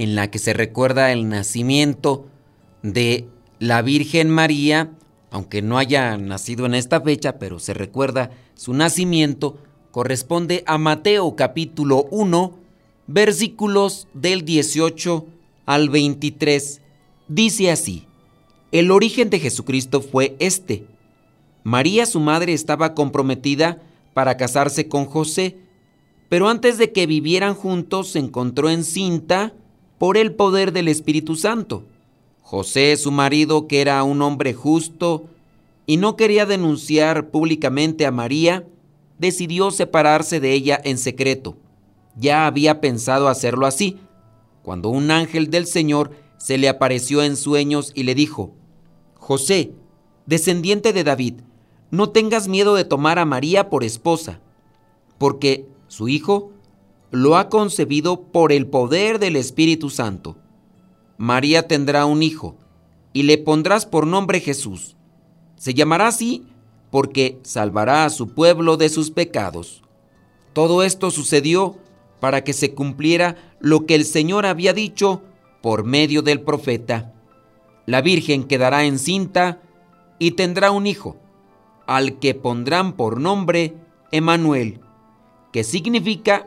en la que se recuerda el nacimiento de la Virgen María, aunque no haya nacido en esta fecha, pero se recuerda su nacimiento, corresponde a Mateo capítulo 1, versículos del 18 al 23. Dice así, el origen de Jesucristo fue este. María su madre estaba comprometida para casarse con José, pero antes de que vivieran juntos se encontró encinta por el poder del Espíritu Santo. José, su marido, que era un hombre justo y no quería denunciar públicamente a María, decidió separarse de ella en secreto. Ya había pensado hacerlo así, cuando un ángel del Señor se le apareció en sueños y le dijo, José, descendiente de David, no tengas miedo de tomar a María por esposa, porque su hijo lo ha concebido por el poder del Espíritu Santo. María tendrá un hijo, y le pondrás por nombre Jesús. Se llamará así porque salvará a su pueblo de sus pecados. Todo esto sucedió para que se cumpliera lo que el Señor había dicho por medio del profeta. La Virgen quedará encinta y tendrá un hijo, al que pondrán por nombre Emanuel, que significa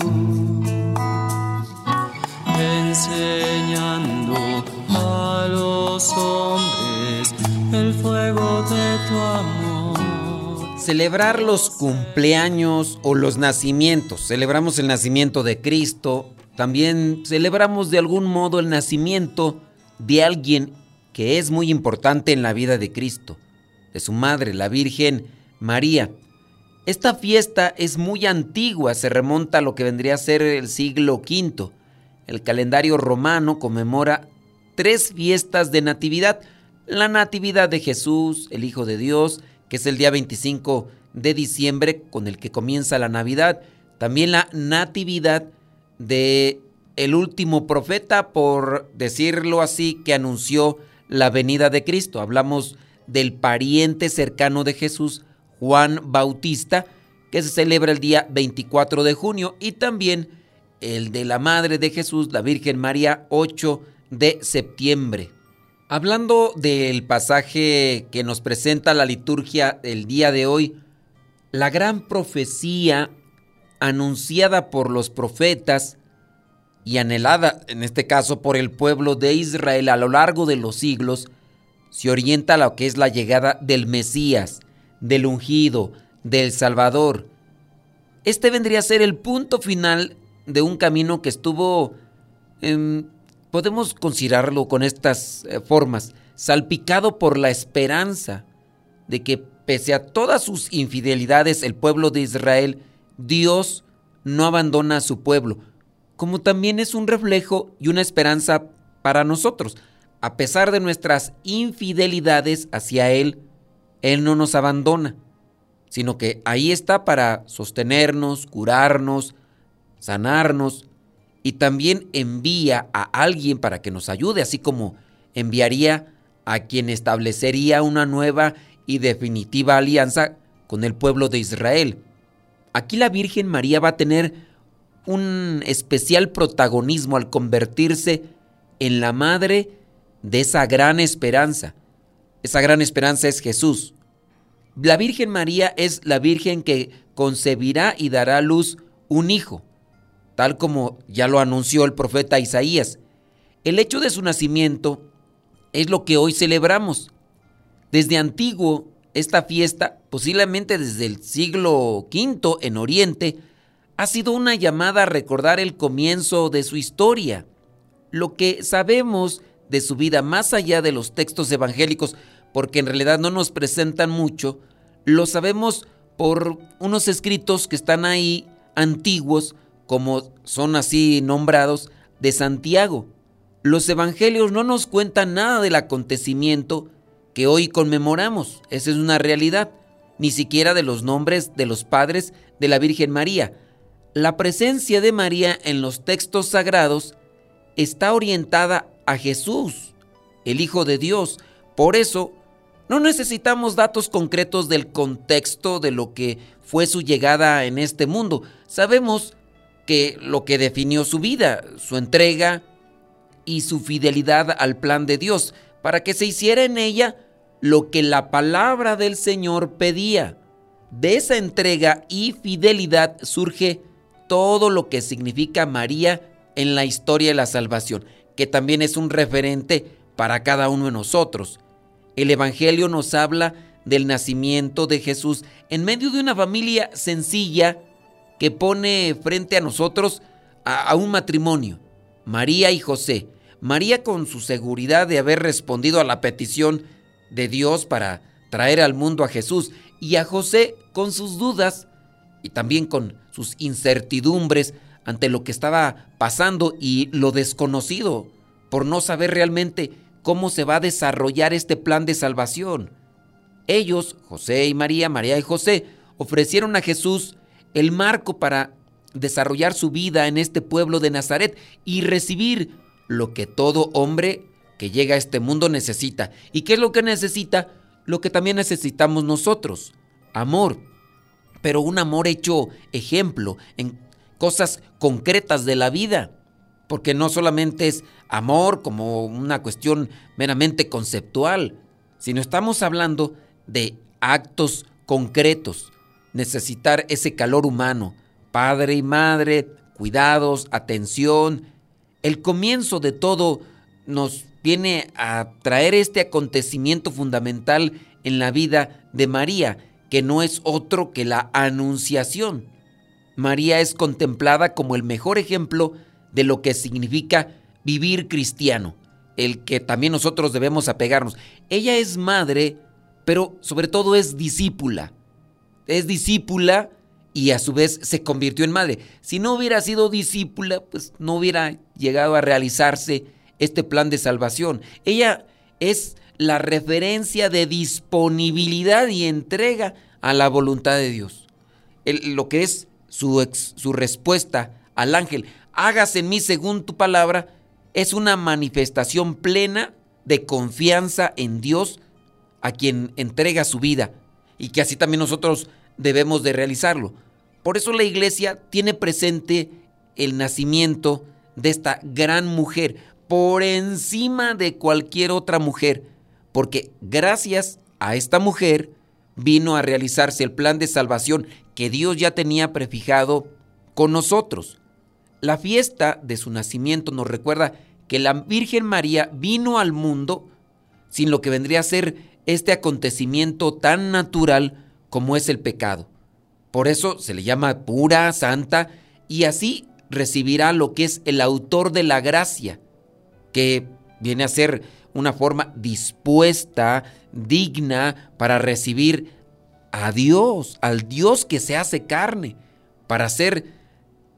Hombres el fuego de tu amor. Celebrar los cumpleaños o los nacimientos. Celebramos el nacimiento de Cristo. También celebramos de algún modo el nacimiento de alguien que es muy importante en la vida de Cristo, de su madre, la Virgen María. Esta fiesta es muy antigua, se remonta a lo que vendría a ser el siglo V. El calendario romano conmemora tres fiestas de Natividad. La Natividad de Jesús, el Hijo de Dios, que es el día 25 de diciembre con el que comienza la Navidad. También la Natividad de el último profeta, por decirlo así, que anunció la venida de Cristo. Hablamos del pariente cercano de Jesús, Juan Bautista, que se celebra el día 24 de junio, y también el de la Madre de Jesús, la Virgen María, 8 de septiembre. Hablando del pasaje que nos presenta la liturgia del día de hoy, la gran profecía anunciada por los profetas y anhelada, en este caso, por el pueblo de Israel a lo largo de los siglos, se orienta a lo que es la llegada del Mesías, del ungido, del Salvador. Este vendría a ser el punto final de un camino que estuvo en podemos considerarlo con estas eh, formas, salpicado por la esperanza de que pese a todas sus infidelidades el pueblo de Israel, Dios no abandona a su pueblo, como también es un reflejo y una esperanza para nosotros. A pesar de nuestras infidelidades hacia Él, Él no nos abandona, sino que ahí está para sostenernos, curarnos, sanarnos, y también envía a alguien para que nos ayude, así como enviaría a quien establecería una nueva y definitiva alianza con el pueblo de Israel. Aquí la Virgen María va a tener un especial protagonismo al convertirse en la madre de esa gran esperanza. Esa gran esperanza es Jesús. La Virgen María es la Virgen que concebirá y dará a luz un hijo, tal como ya lo anunció el profeta Isaías. El hecho de su nacimiento es lo que hoy celebramos. Desde antiguo, esta fiesta, posiblemente desde el siglo V en Oriente, ha sido una llamada a recordar el comienzo de su historia. Lo que sabemos de su vida más allá de los textos evangélicos, porque en realidad no nos presentan mucho, lo sabemos por unos escritos que están ahí antiguos, como son así nombrados, de Santiago. Los evangelios no nos cuentan nada del acontecimiento que hoy conmemoramos, esa es una realidad, ni siquiera de los nombres de los padres de la Virgen María. La presencia de María en los textos sagrados está orientada a Jesús, el Hijo de Dios. Por eso, no necesitamos datos concretos del contexto de lo que fue su llegada en este mundo. Sabemos lo que definió su vida, su entrega y su fidelidad al plan de Dios, para que se hiciera en ella lo que la palabra del Señor pedía. De esa entrega y fidelidad surge todo lo que significa María en la historia de la salvación, que también es un referente para cada uno de nosotros. El Evangelio nos habla del nacimiento de Jesús en medio de una familia sencilla que pone frente a nosotros a, un matrimonio, María y José, María con su seguridad de haber respondido a la petición de Dios para traer al mundo a Jesús y a José con sus dudas y también con sus incertidumbres ante lo que estaba pasando y lo desconocido por no saber realmente cómo se va a desarrollar este plan de salvación. Ellos, José y María, María y José, ofrecieron a Jesús el marco para desarrollar su vida en este pueblo de Nazaret y recibir lo que todo hombre que llega a este mundo necesita. ¿Y qué es lo que necesita? Lo que también necesitamos nosotros, amor. Pero un amor hecho ejemplo en cosas concretas de la vida. Porque no solamente es amor como una cuestión meramente conceptual, sino estamos hablando de actos concretos. Necesitar ese calor humano, padre y madre, cuidados, atención, el comienzo de todo nos viene a traer este acontecimiento fundamental en la vida de María, que no es otro que la anunciación. María es contemplada como el mejor ejemplo de lo que significa vivir cristiano, el que también nosotros debemos apegarnos. Ella es madre, pero sobre todo es discípula. Es discípula y a su vez se convirtió en madre. Si no hubiera sido discípula, pues no hubiera llegado a realizarse este plan de salvación. Ella es la referencia de disponibilidad y entrega a la voluntad de Dios. lo que es su, su respuesta al ángel, hágase en mí según tu palabra, es una manifestación plena de confianza en Dios a quien entrega su vida y que así también nosotros debemos de realizarlo. Por eso la iglesia tiene presente el nacimiento de esta gran mujer por encima de cualquier otra mujer, porque gracias a esta mujer vino a realizarse el plan de salvación que Dios ya tenía prefijado con nosotros. La fiesta de su nacimiento nos recuerda que la Virgen María vino al mundo sin lo que vendría a ser este acontecimiento tan natural como es el pecado. Por eso se le llama pura, santa, y así recibirá lo que es el autor de la gracia, que viene a ser una forma dispuesta, digna para recibir a Dios, al Dios que se hace carne, para ser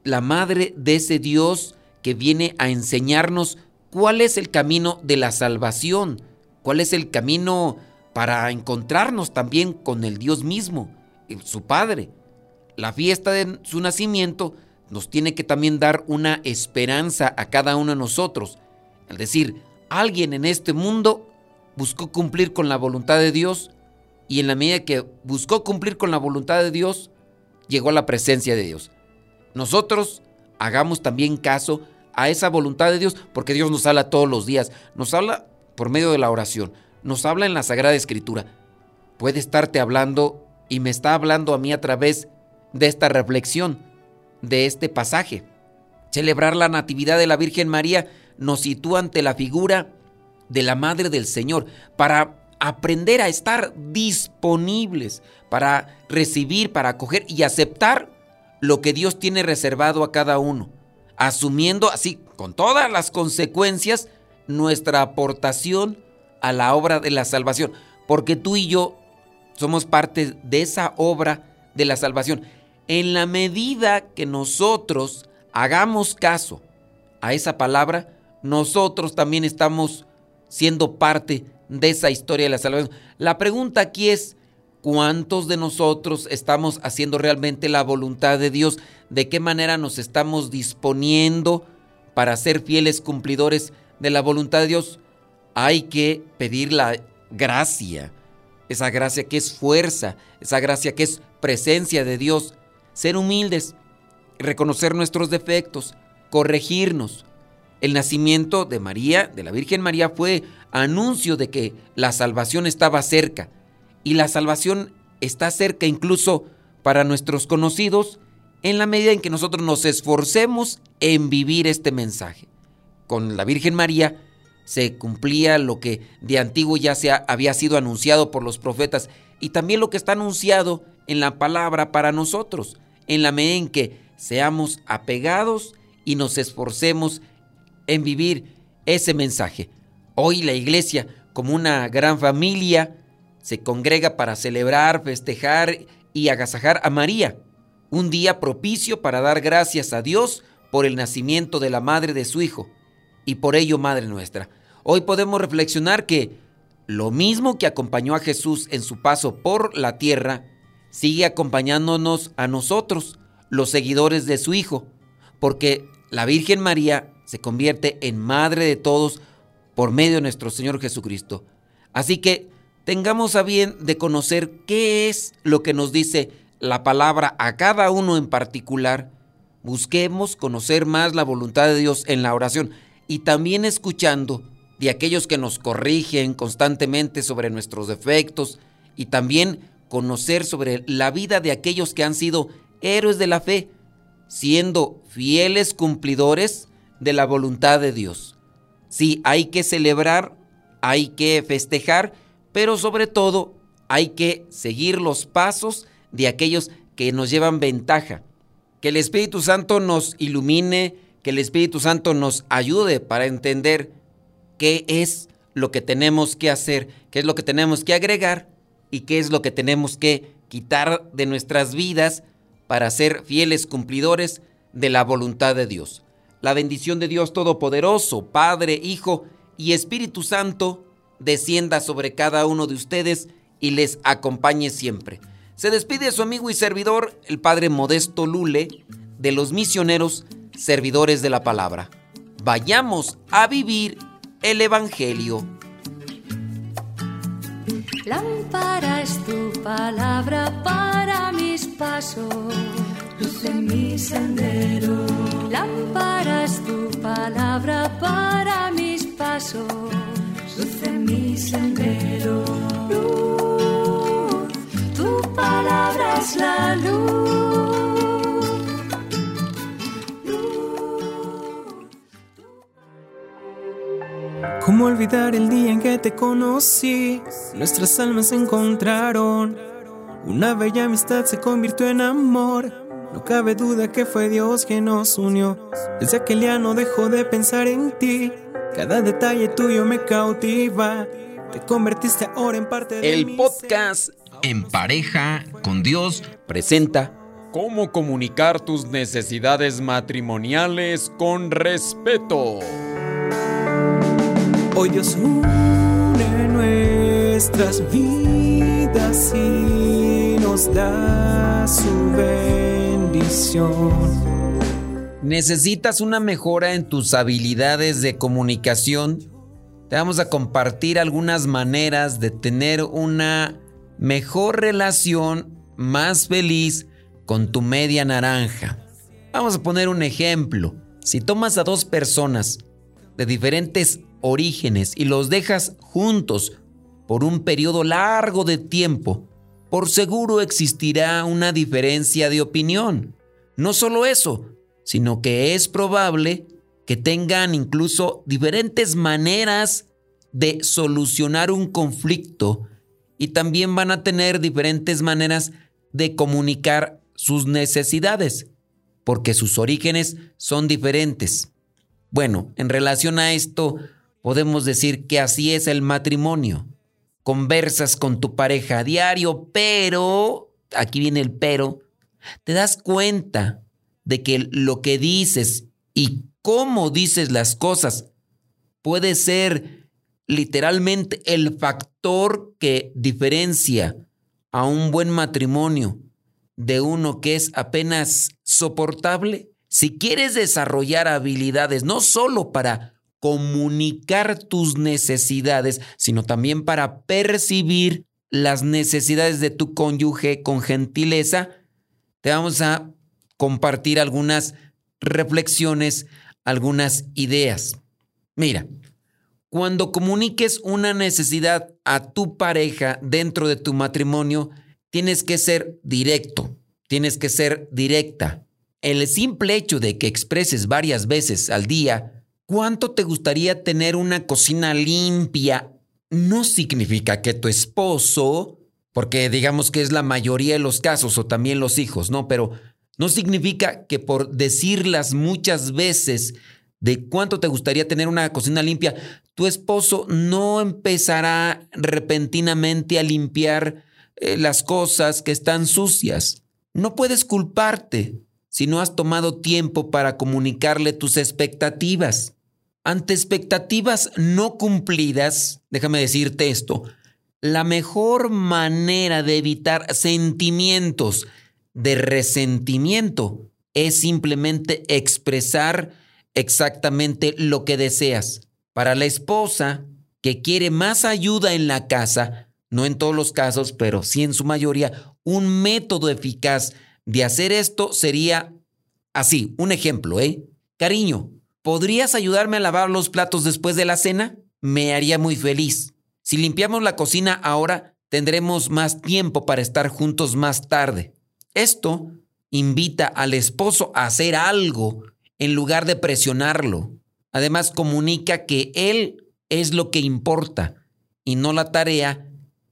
la madre de ese Dios que viene a enseñarnos cuál es el camino de la salvación, cuál es el camino para encontrarnos también con el Dios mismo, su Padre. La fiesta de su nacimiento nos tiene que también dar una esperanza a cada uno de nosotros. Es decir, alguien en este mundo buscó cumplir con la voluntad de Dios y en la medida que buscó cumplir con la voluntad de Dios, llegó a la presencia de Dios. Nosotros hagamos también caso a esa voluntad de Dios, porque Dios nos habla todos los días, nos habla por medio de la oración, nos habla en la Sagrada Escritura. Puede estarte hablando y me está hablando a mí a través de esta reflexión, de este pasaje. Celebrar la Natividad de la Virgen María nos sitúa ante la figura de la Madre del Señor para aprender a estar disponibles, para recibir, para acoger y aceptar lo que Dios tiene reservado a cada uno, asumiendo así, con todas las consecuencias, nuestra aportación a la obra de la salvación, porque tú y yo somos parte de esa obra de la salvación. En la medida que nosotros hagamos caso a esa palabra, nosotros también estamos siendo parte de esa historia de la salvación. La pregunta aquí es, ¿cuántos de nosotros estamos haciendo realmente la voluntad de Dios? ¿De qué manera nos estamos disponiendo para ser fieles cumplidores de la voluntad de Dios? Hay que pedir la gracia, esa gracia que es fuerza, esa gracia que es presencia de Dios, ser humildes, reconocer nuestros defectos, corregirnos, el nacimiento de María, de la Virgen María, fue anuncio de que la salvación estaba cerca. Y la salvación está cerca incluso para nuestros conocidos en la medida en que nosotros nos esforcemos en vivir este mensaje. Con la Virgen María se cumplía lo que de antiguo ya se había sido anunciado por los profetas y también lo que está anunciado en la palabra para nosotros, en la medida en que seamos apegados y nos esforcemos en vivir ese mensaje. Hoy la iglesia, como una gran familia, se congrega para celebrar, festejar y agasajar a María, un día propicio para dar gracias a Dios por el nacimiento de la madre de su Hijo, y por ello Madre nuestra. Hoy podemos reflexionar que lo mismo que acompañó a Jesús en su paso por la tierra, sigue acompañándonos a nosotros, los seguidores de su Hijo, porque la Virgen María se convierte en madre de todos por medio de nuestro Señor Jesucristo. Así que tengamos a bien de conocer qué es lo que nos dice la palabra a cada uno en particular. Busquemos conocer más la voluntad de Dios en la oración y también escuchando de aquellos que nos corrigen constantemente sobre nuestros defectos y también conocer sobre la vida de aquellos que han sido héroes de la fe, siendo fieles cumplidores de la voluntad de Dios. Sí, hay que celebrar, hay que festejar, pero sobre todo hay que seguir los pasos de aquellos que nos llevan ventaja. Que el Espíritu Santo nos ilumine, que el Espíritu Santo nos ayude para entender qué es lo que tenemos que hacer, qué es lo que tenemos que agregar y qué es lo que tenemos que quitar de nuestras vidas para ser fieles cumplidores de la voluntad de Dios. La bendición de Dios Todopoderoso, Padre, Hijo y Espíritu Santo, descienda sobre cada uno de ustedes y les acompañe siempre. Se despide su amigo y servidor, el Padre Modesto Lule, de los misioneros servidores de la palabra. Vayamos a vivir el Evangelio. Lámpara es tu palabra para mis pasos luz en mi sendero. Lámparas tu palabra para mis pasos, luz en mi sendero. Luz, tu palabra es la luz. ¿Cómo olvidar el día en que te conocí? Nuestras almas se encontraron. Una bella amistad se convirtió en amor. No cabe duda que fue Dios quien nos unió. Desde aquel día no dejo de pensar en ti. Cada detalle tuyo me cautiva. Te convertiste ahora en parte de El podcast En pareja con Dios presenta Cómo comunicar tus necesidades matrimoniales con respeto. Hoy Dios une nuestras vidas y nos da su bendición. ¿Necesitas una mejora en tus habilidades de comunicación? Te vamos a compartir algunas maneras de tener una mejor relación, más feliz con tu media naranja. Vamos a poner un ejemplo. Si tomas a dos personas de diferentes orígenes y los dejas juntos por un periodo largo de tiempo, por seguro existirá una diferencia de opinión. No solo eso, sino que es probable que tengan incluso diferentes maneras de solucionar un conflicto y también van a tener diferentes maneras de comunicar sus necesidades, porque sus orígenes son diferentes. Bueno, en relación a esto, podemos decir que así es el matrimonio. Conversas con tu pareja a diario, pero, aquí viene el pero, te das cuenta de que lo que dices y cómo dices las cosas puede ser literalmente el factor que diferencia a un buen matrimonio de uno que es apenas soportable. Si quieres desarrollar habilidades no solo para comunicar tus necesidades, sino también para percibir las necesidades de tu cónyuge con gentileza, te vamos a compartir algunas reflexiones, algunas ideas. Mira, cuando comuniques una necesidad a tu pareja dentro de tu matrimonio, tienes que ser directo, tienes que ser directa. El simple hecho de que expreses varias veces al día cuánto te gustaría tener una cocina limpia no significa que tu esposo, porque digamos que es la mayoría de los casos o también los hijos, ¿no? Pero no significa que por decirlas muchas veces de cuánto te gustaría tener una cocina limpia, tu esposo no empezará repentinamente a limpiar eh, las cosas que están sucias. No puedes culparte si no has tomado tiempo para comunicarle tus expectativas. Ante expectativas no cumplidas, déjame decirte esto, la mejor manera de evitar sentimientos de resentimiento es simplemente expresar exactamente lo que deseas. Para la esposa que quiere más ayuda en la casa, no en todos los casos, pero sí en su mayoría, un método eficaz de hacer esto sería así, un ejemplo, ¿eh? Cariño, ¿podrías ayudarme a lavar los platos después de la cena? Me haría muy feliz. Si limpiamos la cocina ahora, tendremos más tiempo para estar juntos más tarde. Esto invita al esposo a hacer algo en lugar de presionarlo. Además, comunica que él es lo que importa y no la tarea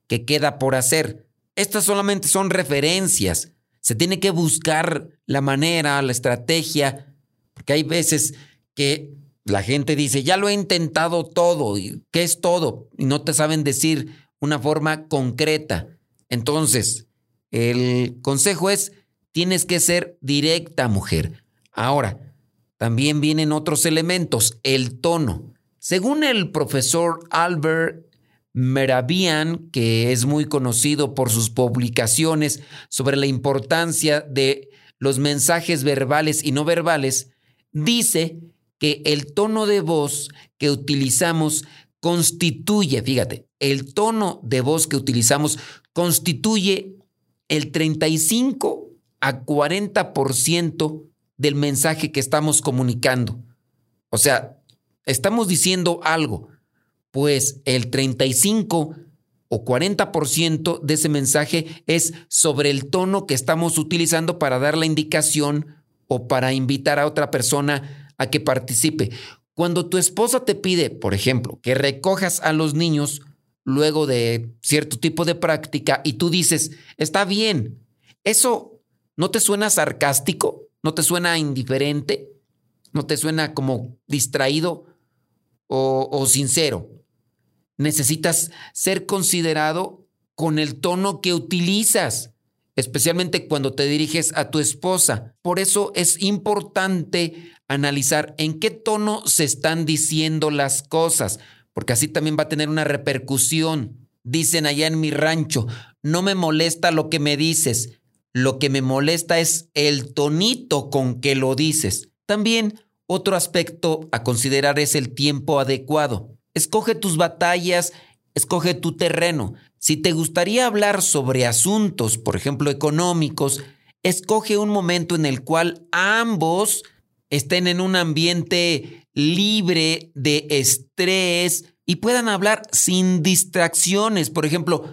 que queda por hacer. Estas solamente son referencias. Se tiene que buscar la manera, la estrategia, porque hay veces que la gente dice, ya lo he intentado todo, ¿qué es todo? Y no te saben decir una forma concreta. Entonces, el consejo es, tienes que ser directa, mujer. Ahora, también vienen otros elementos, el tono. Según el profesor Albert Meravian, que es muy conocido por sus publicaciones sobre la importancia de los mensajes verbales y no verbales, dice que el tono de voz que utilizamos constituye, fíjate, el tono de voz que utilizamos constituye el 35 a 40% del mensaje que estamos comunicando. O sea, estamos diciendo algo, pues el 35 o 40% de ese mensaje es sobre el tono que estamos utilizando para dar la indicación o para invitar a otra persona a que participe. Cuando tu esposa te pide, por ejemplo, que recojas a los niños luego de cierto tipo de práctica y tú dices, está bien, ¿eso no te suena sarcástico? ¿No te suena indiferente? ¿No te suena como distraído o, sincero? Necesitas ser considerado con el tono que utilizas, especialmente cuando te diriges a tu esposa. Por eso es importante analizar en qué tono se están diciendo las cosas, porque así también va a tener una repercusión. Dicen allá en mi rancho, no me molesta lo que me dices, lo que me molesta es el tonito con que lo dices. También otro aspecto a considerar es el tiempo adecuado. Escoge tus batallas escoge tu terreno. Si te gustaría hablar sobre asuntos, por ejemplo, económicos, escoge un momento en el cual ambos estén en un ambiente libre de estrés y puedan hablar sin distracciones. Por ejemplo,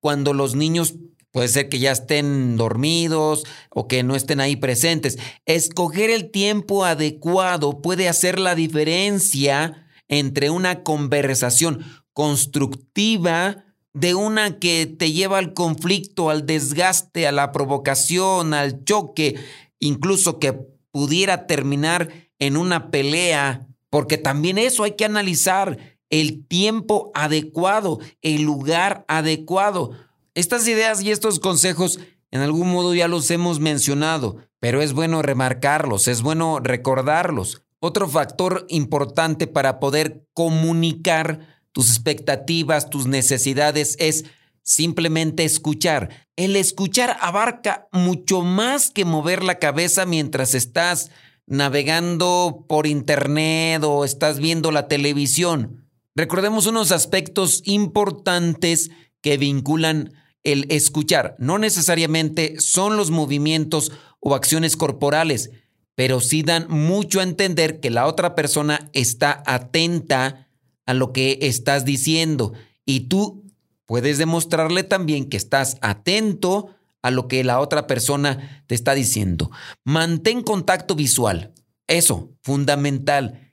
cuando los niños puede ser que ya estén dormidos o que no estén ahí presentes. Escoger el tiempo adecuado puede hacer la diferencia entre una conversación constructiva de una que te lleva al conflicto, al desgaste, a la provocación, al choque, incluso que pudiera terminar en una pelea, porque también eso hay que analizar, el tiempo adecuado, el lugar adecuado. Estas ideas y estos consejos en algún modo ya los hemos mencionado, pero es bueno remarcarlos, es bueno recordarlos. Otro factor importante para poder comunicar tus expectativas, tus necesidades, es simplemente escuchar. El escuchar abarca mucho más que mover la cabeza mientras estás navegando por internet o estás viendo la televisión. Recordemos unos aspectos importantes que vinculan el escuchar. No necesariamente son los movimientos o acciones corporales, pero sí dan mucho a entender que la otra persona está atenta a lo que estás diciendo y tú puedes demostrarle también que estás atento a lo que la otra persona te está diciendo. Mantén contacto visual. Eso, fundamental.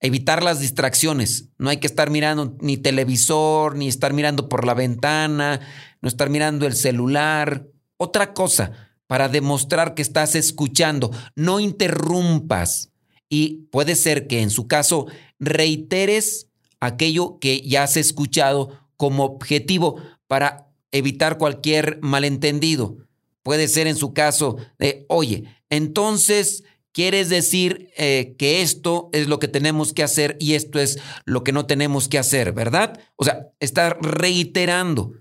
Evitar las distracciones. No hay que estar mirando ni televisor, ni estar mirando por la ventana, no estar mirando el celular. Otra cosa, para demostrar que estás escuchando, no interrumpas. Y puede ser que en su caso reiteres aquello que ya has escuchado como objetivo para evitar cualquier malentendido. Puede ser en su caso de, oye, entonces quieres decir eh, que esto es lo que tenemos que hacer y esto es lo que no tenemos que hacer, ¿verdad? O sea, estar reiterando.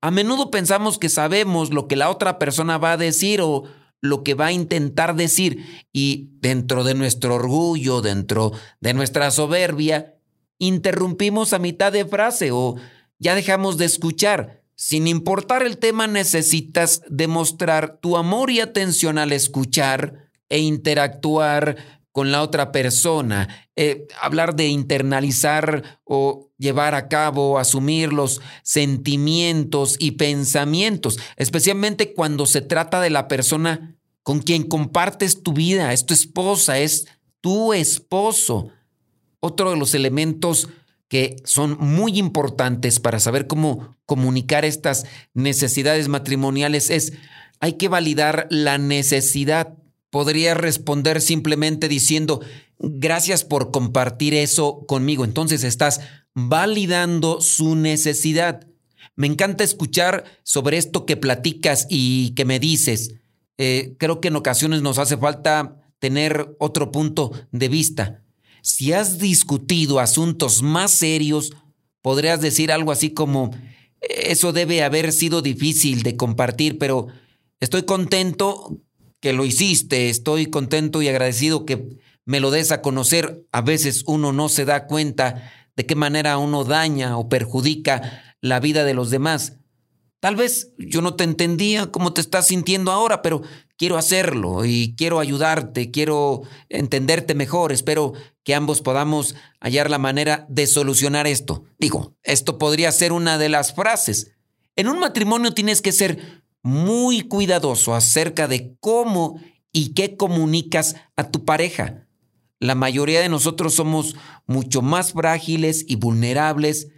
A menudo pensamos que sabemos lo que la otra persona va a decir o lo que va a intentar decir y dentro de nuestro orgullo, dentro de nuestra soberbia, interrumpimos a mitad de frase o ya dejamos de escuchar. Sin importar el tema, necesitas demostrar tu amor y atención al escuchar e interactuar con la otra persona, eh, hablar de internalizar o llevar a cabo, asumir los sentimientos y pensamientos, especialmente cuando se trata de la persona con quien compartes tu vida, es tu esposa, es tu esposo. Otro de los elementos que son muy importantes para saber cómo comunicar estas necesidades matrimoniales es, hay que validar la necesidad. Podría responder simplemente diciendo, gracias por compartir eso conmigo. Entonces estás validando su necesidad. Me encanta escuchar sobre esto que platicas y que me dices. Eh, creo que en ocasiones nos hace falta tener otro punto de vista. Si has discutido asuntos más serios, podrías decir algo así como, eso debe haber sido difícil de compartir, pero estoy contento que lo hiciste, estoy contento y agradecido que me lo des a conocer. A veces uno no se da cuenta de qué manera uno daña o perjudica la vida de los demás. Tal vez yo no te entendía cómo te estás sintiendo ahora, pero quiero hacerlo y quiero ayudarte, quiero entenderte mejor. Espero que ambos podamos hallar la manera de solucionar esto. Digo, esto podría ser una de las frases. En un matrimonio tienes que ser muy cuidadoso acerca de cómo y qué comunicas a tu pareja. La mayoría de nosotros somos mucho más frágiles y vulnerables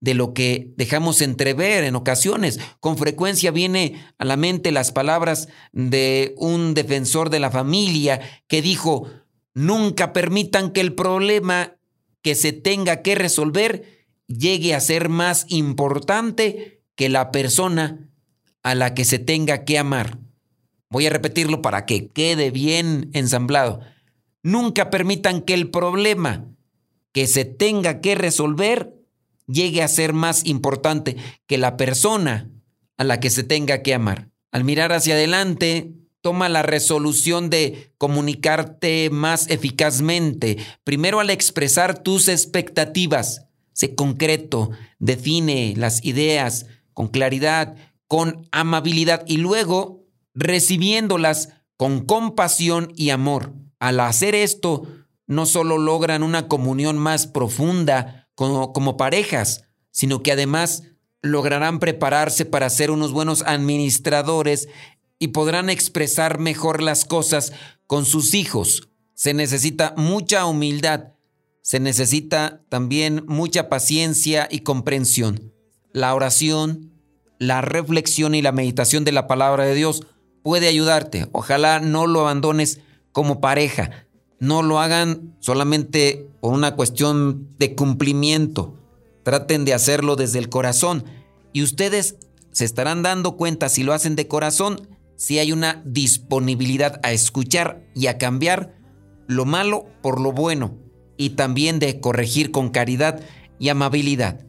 de lo que dejamos entrever en ocasiones. Con frecuencia viene a la mente las palabras de un defensor de la familia que dijo, nunca permitan que el problema que se tenga que resolver llegue a ser más importante que la persona a la que se tenga que amar. Voy a repetirlo para que quede bien ensamblado. Nunca permitan que el problema que se tenga que resolver llegue a ser más importante que la persona a la que se tenga que amar. Al mirar hacia adelante, toma la resolución de comunicarte más eficazmente, primero al expresar tus expectativas. sé concreto, define las ideas con claridad, con amabilidad y luego recibiéndolas con compasión y amor. Al hacer esto, no solo logran una comunión más profunda como, parejas, sino que además lograrán prepararse para ser unos buenos administradores y podrán expresar mejor las cosas con sus hijos. Se necesita mucha humildad, se necesita también mucha paciencia y comprensión. La oración, la reflexión y la meditación de la palabra de Dios puede ayudarte. Ojalá no lo abandones como pareja. No lo hagan solamente por una cuestión de cumplimiento. Traten de hacerlo desde el corazón y ustedes se estarán dando cuenta si lo hacen de corazón, si hay una disponibilidad a escuchar y a cambiar lo malo por lo bueno y también de corregir con caridad y amabilidad.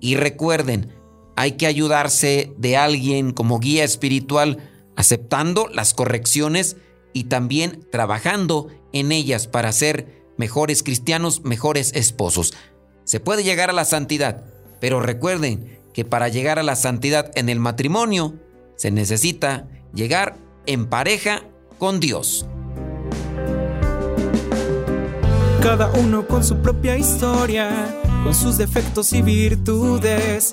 Y recuerden, hay que ayudarse de alguien como guía espiritual, aceptando las correcciones y también trabajando en ellas para ser mejores cristianos, mejores esposos. Se puede llegar a la santidad, pero recuerden que para llegar a la santidad en el matrimonio se necesita llegar en pareja con Dios. Cada uno con su propia historia, con sus defectos y virtudes,